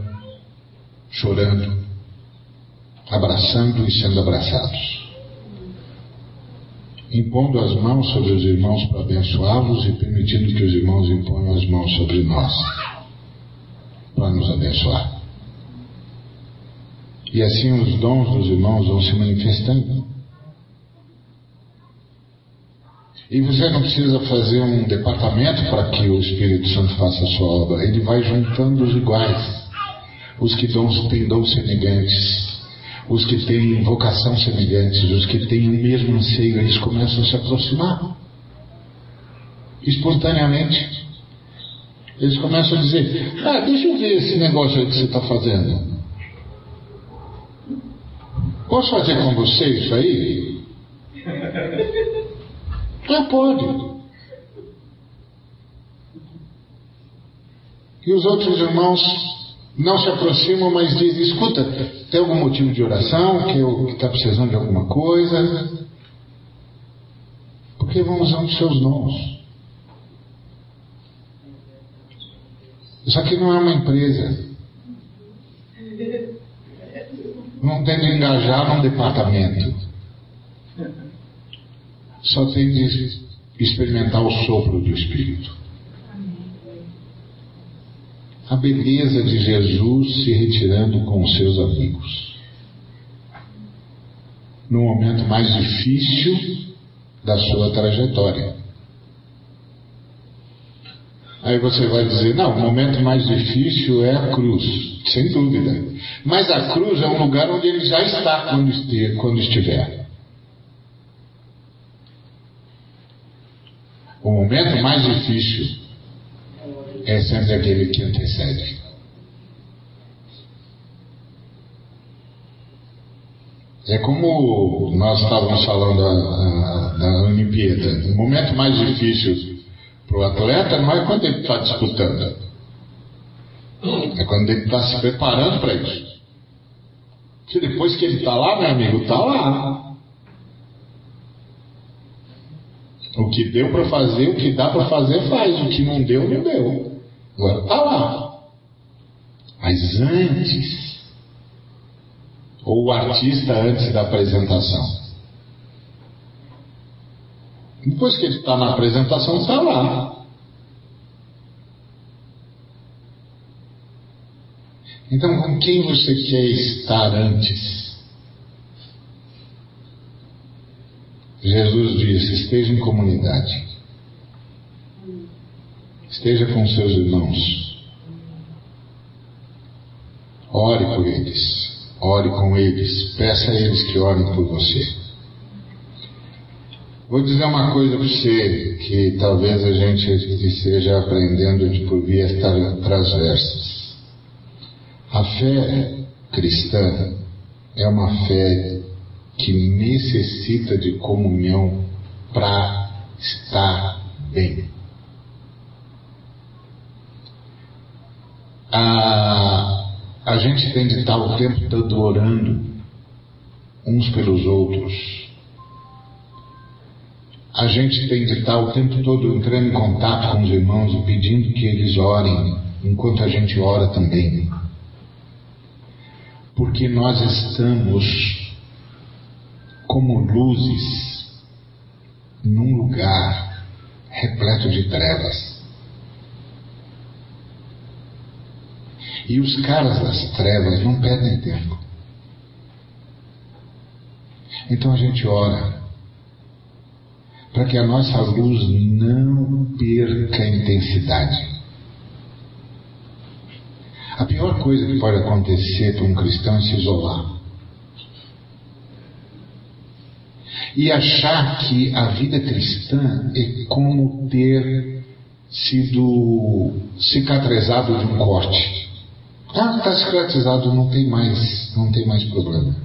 chorando, abraçando e sendo abraçados. impondo as mãos sobre os irmãos para abençoá-los e permitindo que os irmãos imponham as mãos sobre nós para nos abençoar. E assim os dons dos irmãos vão se manifestando. E você não precisa fazer um departamento para que o Espírito Santo faça a sua obra. Ele vai juntando os iguais, os que têm dons semelhantes, os que têm vocação semelhantes, os que têm o mesmo anseio, eles começam a se aproximar espontaneamente. Eles começam a dizer: Ah, deixa eu ver esse negócio aí que você está fazendo. Posso fazer com você isso aí? Ah, pode. E os outros irmãos não se aproximam, mas dizem: escuta, tem algum motivo de oração? Que está precisando de alguma coisa? Porque usar os seus nomes. Isso aqui não é uma empresa. Não tem de engajar num departamento. Só tem de experimentar o sopro do Espírito. A beleza de Jesus se retirando com os seus amigos. No momento mais difícil da sua trajetória. Aí você vai dizer: não, o momento mais difícil é a cruz, sem dúvida. Mas a cruz é um lugar onde ele já está quando estiver. O momento mais difícil é sempre aquele que antecede. É como nós estávamos falando da, da Olimpíada. O momento mais difícil para o atleta não é quando ele está disputando, é quando ele está se preparando para isso. Se depois que ele está lá, meu amigo, está lá. O que deu para fazer, o que dá para fazer, faz. O que não deu, não deu. Agora está lá. Mas antes, ou o artista antes da apresentação. Depois que ele está na apresentação, está lá. Então, com quem você quer estar antes? Jesus disse: esteja em comunidade, esteja com seus irmãos, ore por eles, ore com eles, peça a eles que orem por você. Vou dizer uma coisa para você que talvez a gente esteja aprendendo de por vias transversas. A fé cristã é uma fé que necessita de comunhão para estar bem. A, a gente tem de estar o tempo todo orando uns pelos outros a gente tem de estar o tempo todo entrando em contato com os irmãos e pedindo que eles orem, enquanto a gente ora também. Porque nós estamos como luzes num lugar repleto de trevas. E os caras das trevas não perdem tempo. Então a gente ora para que a nossa luz não perca intensidade. A pior coisa que pode acontecer para um cristão é se isolar. E achar que a vida cristã é como ter sido cicatrizado de um corte. Ah, está cicatrizado, não tem mais, não tem mais problema.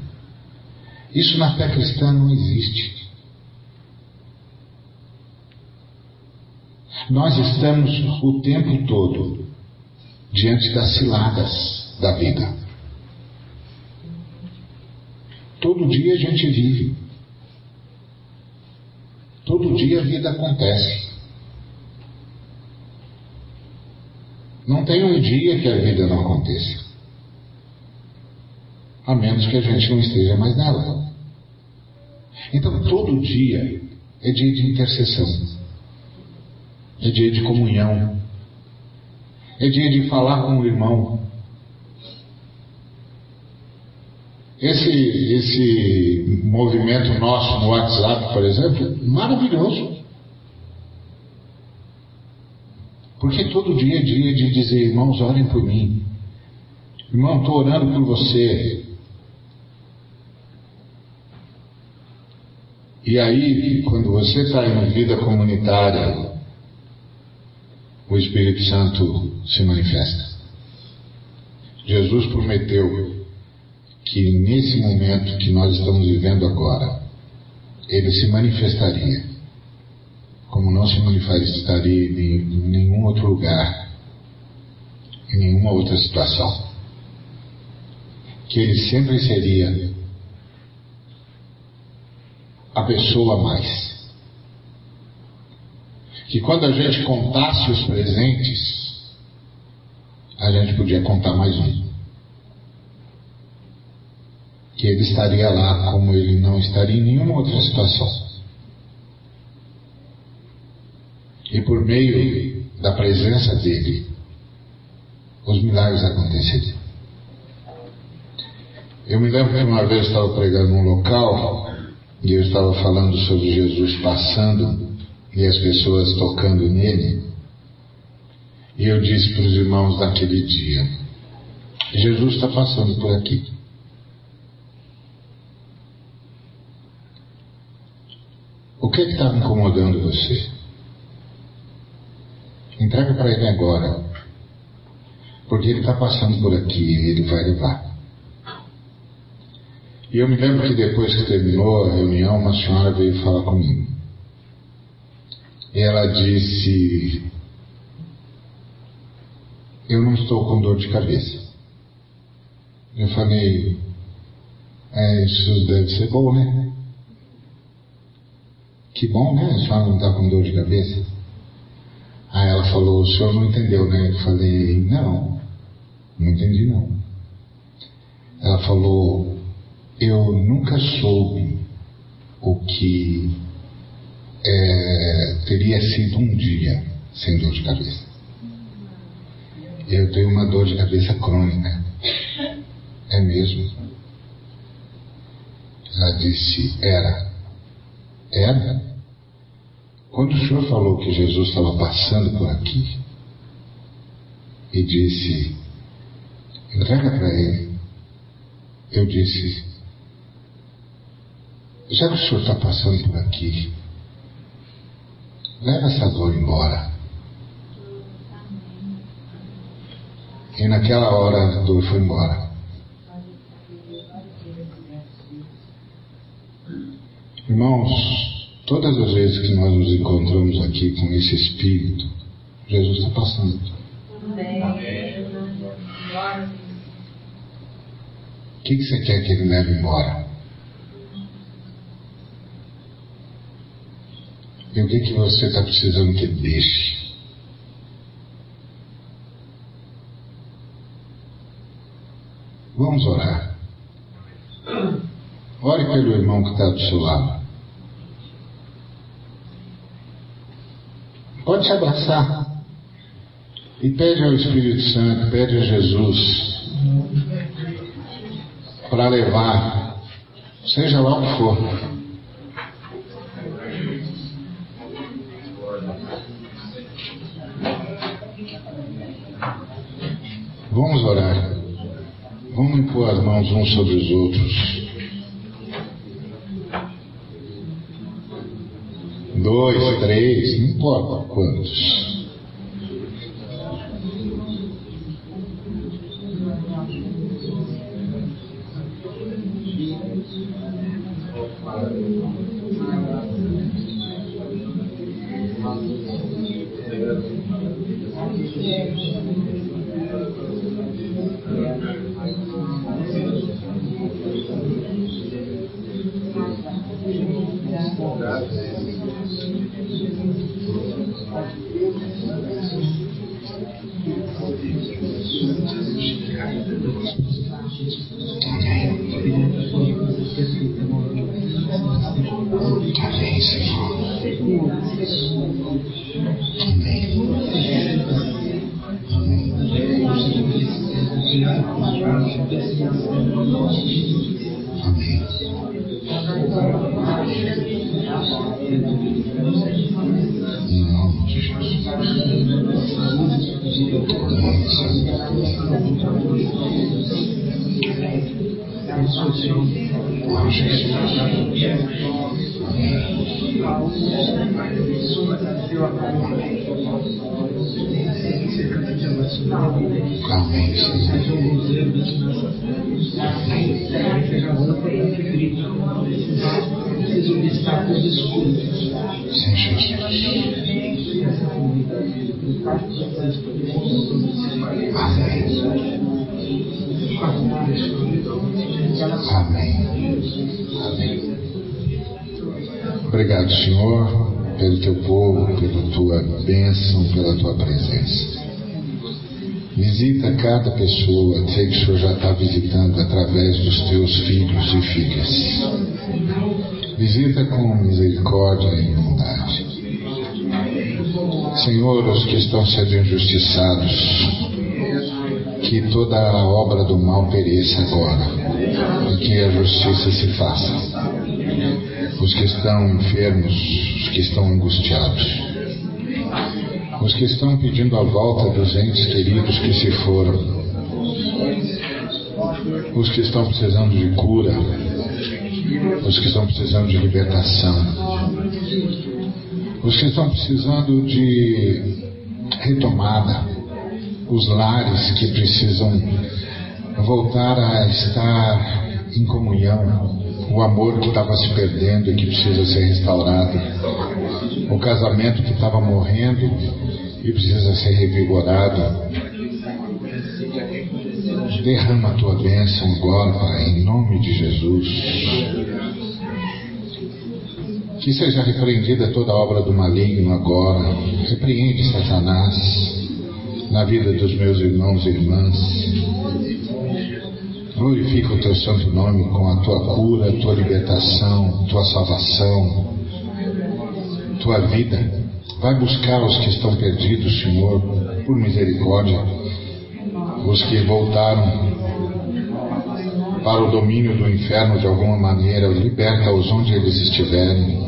Isso na fé cristã não existe. Nós estamos o tempo todo diante das ciladas da vida. Todo dia a gente vive. Todo dia a vida acontece. Não tem um dia que a vida não aconteça. A menos que a gente não esteja mais nela. Então, todo dia É dia de intercessão. É dia de comunhão. É dia de falar com o irmão. Esse, esse movimento nosso no WhatsApp, por exemplo, maravilhoso. Porque todo dia é dia de dizer, irmãos, orem por mim. Irmão, estou orando por você. E aí, quando você está em vida comunitária, o Espírito Santo se manifesta. Jesus prometeu que nesse momento que nós estamos vivendo agora, ele se manifestaria, como não se manifestaria em nenhum outro lugar, em nenhuma outra situação. Que ele sempre seria a pessoa mais. Que quando a gente contasse os presentes, a gente podia contar mais um. Que ele estaria lá como ele não estaria em nenhuma outra situação. E por meio da presença dele, os milagres aconteceriam. Eu me lembro que uma vez eu estava pregando num local e eu estava falando sobre Jesus passando e as pessoas tocando nele. E eu disse para os irmãos daquele dia: Jesus está passando por aqui. O que é está incomodando você? Entrega para ele agora. Porque ele está passando por aqui e ele vai levar. E eu me lembro que depois que terminou a reunião, uma senhora veio falar comigo. E ela disse: Eu não estou com dor de cabeça. Eu falei: É, isso deve ser bom, né? Que bom, né? A senhora não está com dor de cabeça. Aí ela falou: O senhor não entendeu, né? Eu falei: Não, não entendi, não. Ela falou: eu nunca soube o que é, teria sido um dia sem dor de cabeça. Eu tenho uma dor de cabeça crônica. É mesmo? Ela disse: Era. Era? Quando o senhor falou que Jesus estava passando por aqui e disse: Entrega para ele. Eu disse: já que o senhor está passando por aqui, leva essa dor embora. E naquela hora a dor foi embora. Irmãos, todas as vezes que nós nos encontramos aqui com esse Espírito, Jesus está passando. O que, que você quer que ele leve embora? E o que, que você está precisando que deixe? Vamos orar. Ore pelo irmão que está do seu lado. Pode se abraçar. E pede ao Espírito Santo, pede a Jesus para levar, seja lá o que for. Impor as mãos uns sobre os outros. Dois, três, não importa quantos. Em nome Amém, Senhor. Jesus. Amém, Sim, Jesus. Amém. Amém. Amém. Obrigado, Senhor, pelo teu povo, pela tua bênção, pela tua presença. Visita cada pessoa, sei que o Senhor já está visitando através dos teus filhos e filhas. Visita com misericórdia e bondade. Senhor, os que estão sendo injustiçados, que toda a obra do mal pereça agora e que a justiça se faça. Os que estão enfermos, os que estão angustiados, os que estão pedindo a volta dos entes queridos que se foram, os que estão precisando de cura, os que estão precisando de libertação, os que estão precisando de retomada, os lares que precisam voltar a estar em comunhão, o amor que estava se perdendo e que precisa ser restaurado, o casamento que estava morrendo e precisa ser revigorado. Derrama a tua bênção agora, Pai, em nome de Jesus. Que seja repreendida toda obra do maligno agora. Repreende Satanás na vida dos meus irmãos e irmãs. Glorifica o teu santo nome com a tua cura, tua libertação, tua salvação, tua vida. Vai buscar os que estão perdidos, Senhor, por misericórdia, os que voltaram para o domínio do inferno de alguma maneira, liberta-os onde eles estiverem.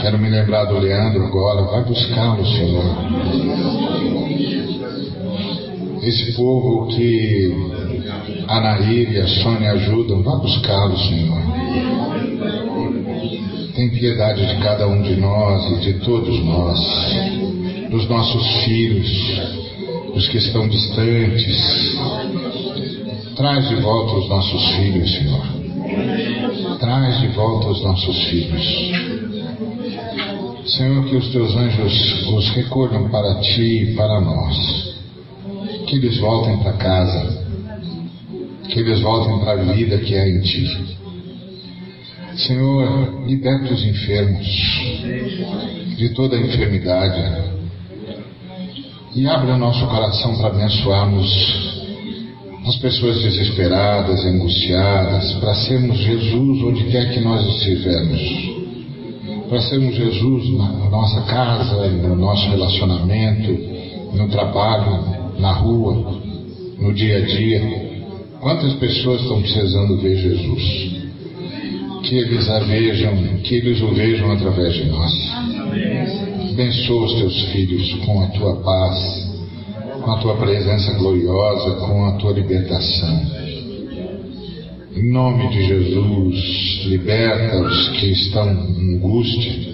Quero me lembrar do Leandro agora, vai buscá-lo, Senhor. Esse povo que a Nair e a Sônia ajudam, vá buscá-lo, Senhor. Tem piedade de cada um de nós e de todos nós, dos nossos filhos, dos que estão distantes. Traz de volta os nossos filhos, Senhor. Traz de volta os nossos filhos. Senhor, que os teus anjos os recolham para ti e para nós. Que eles voltem para casa. Que eles voltem para a vida que é em ti. Senhor, liberta os enfermos de toda a enfermidade e abra nosso coração para abençoarmos as pessoas desesperadas, angustiadas, para sermos Jesus onde quer que nós estivermos para sermos Jesus na nossa casa, no nosso relacionamento, no trabalho, na rua, no dia a dia. Quantas pessoas estão precisando ver Jesus? Que eles a vejam, que eles o vejam através de nós. Abençoa os teus filhos com a tua paz, com a tua presença gloriosa, com a tua libertação. Em nome de Jesus, liberta os que estão em angústia,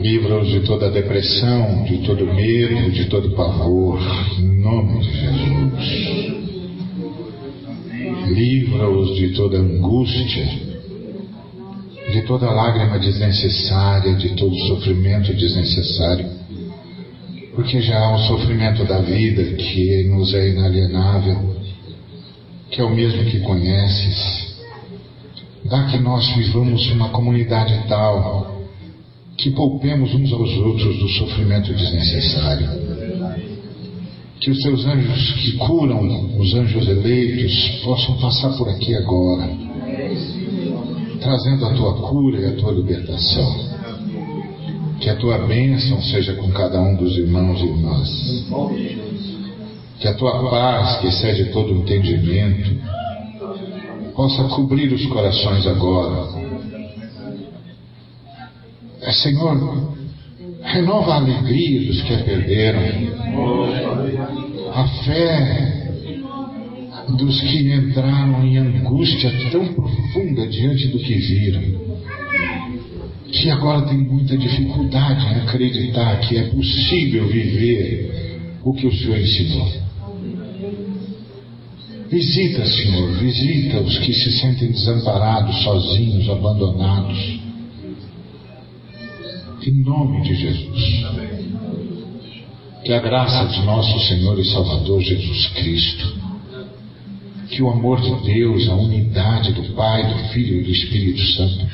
livra-os de toda depressão, de todo medo, de todo pavor, em nome de Jesus. Livra-os de toda angústia, de toda lágrima desnecessária, de todo sofrimento desnecessário, porque já há o sofrimento da vida que nos é inalienável que é o mesmo que conheces. Dá que nós vivamos uma comunidade tal que poupemos uns aos outros do sofrimento desnecessário. Que os teus anjos que curam, os anjos eleitos, possam passar por aqui agora trazendo a tua cura e a tua libertação. Que a tua bênção seja com cada um dos irmãos e irmãs. Que a tua paz, que excede todo entendimento, possa cobrir os corações agora. É, Senhor, renova a alegria dos que a perderam, a fé dos que entraram em angústia tão profunda diante do que viram, que agora tem muita dificuldade em acreditar que é possível viver o que o Senhor ensinou. Visita, Senhor, visita os que se sentem desamparados, sozinhos, abandonados. Em nome de Jesus. Que a graça de nosso Senhor e Salvador Jesus Cristo, que o amor de Deus, a unidade do Pai, do Filho e do Espírito Santo,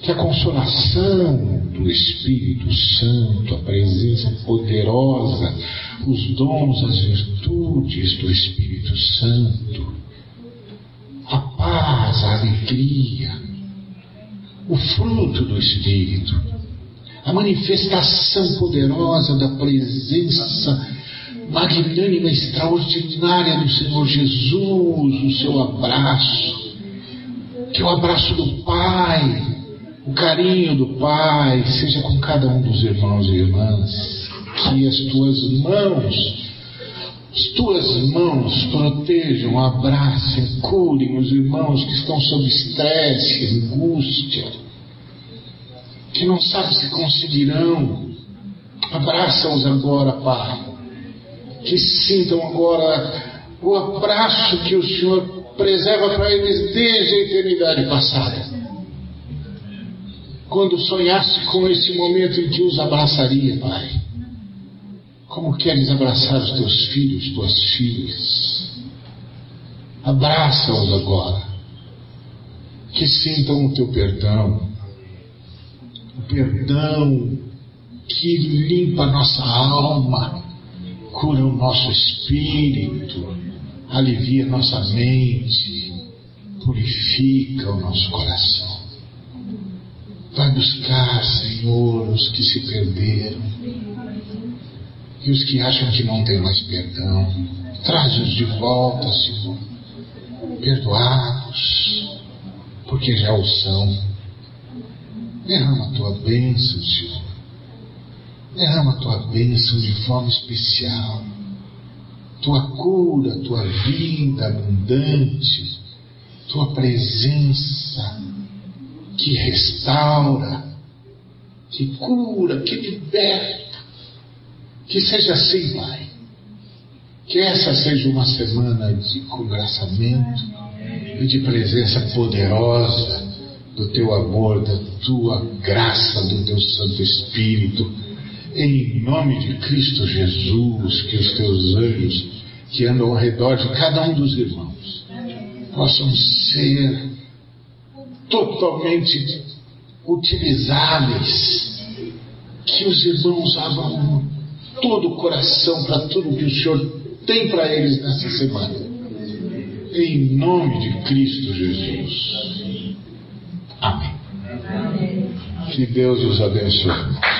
que a consolação do Espírito Santo, a presença poderosa, os dons, as virtudes do Espírito Santo, a paz, a alegria, o fruto do Espírito, a manifestação poderosa da presença magnânima, extraordinária do Senhor Jesus, o seu abraço, que o abraço do Pai, o carinho do Pai seja com cada um dos irmãos e irmãs, que as tuas mãos, as tuas mãos protejam, abracem, curem os irmãos que estão sob estresse, angústia, que não sabem se conseguirão. Abraça-os agora, Pai. Que sintam agora o abraço que o Senhor preserva para eles desde a eternidade passada quando sonhasse com esse momento em que os abraçaria, Pai. Como queres abraçar os teus filhos, tuas filhas? Abraça-os agora. Que sintam o teu perdão. O perdão que limpa nossa alma, cura o nosso espírito, alivia nossa mente, purifica o nosso coração. Vai buscar, Senhor, os que se perderam e os que acham que não tem mais perdão. Traz-os de volta, Senhor, perdoados, porque já o são. Derrama a tua bênção, Senhor. Derrama a tua bênção de forma especial. Tua cura, tua vida abundante, tua presença que restaura, que cura, que liberta. Que seja assim, Pai. Que essa seja uma semana de congraçamento e de presença poderosa do teu amor, da tua graça, do teu Santo Espírito. Em nome de Cristo Jesus, que os teus anjos que andam ao redor de cada um dos irmãos possam ser totalmente utilizáveis. Que os irmãos abram todo o coração para tudo que o Senhor tem para eles nessa semana. Em nome de Cristo Jesus. Amém. Que Deus os abençoe.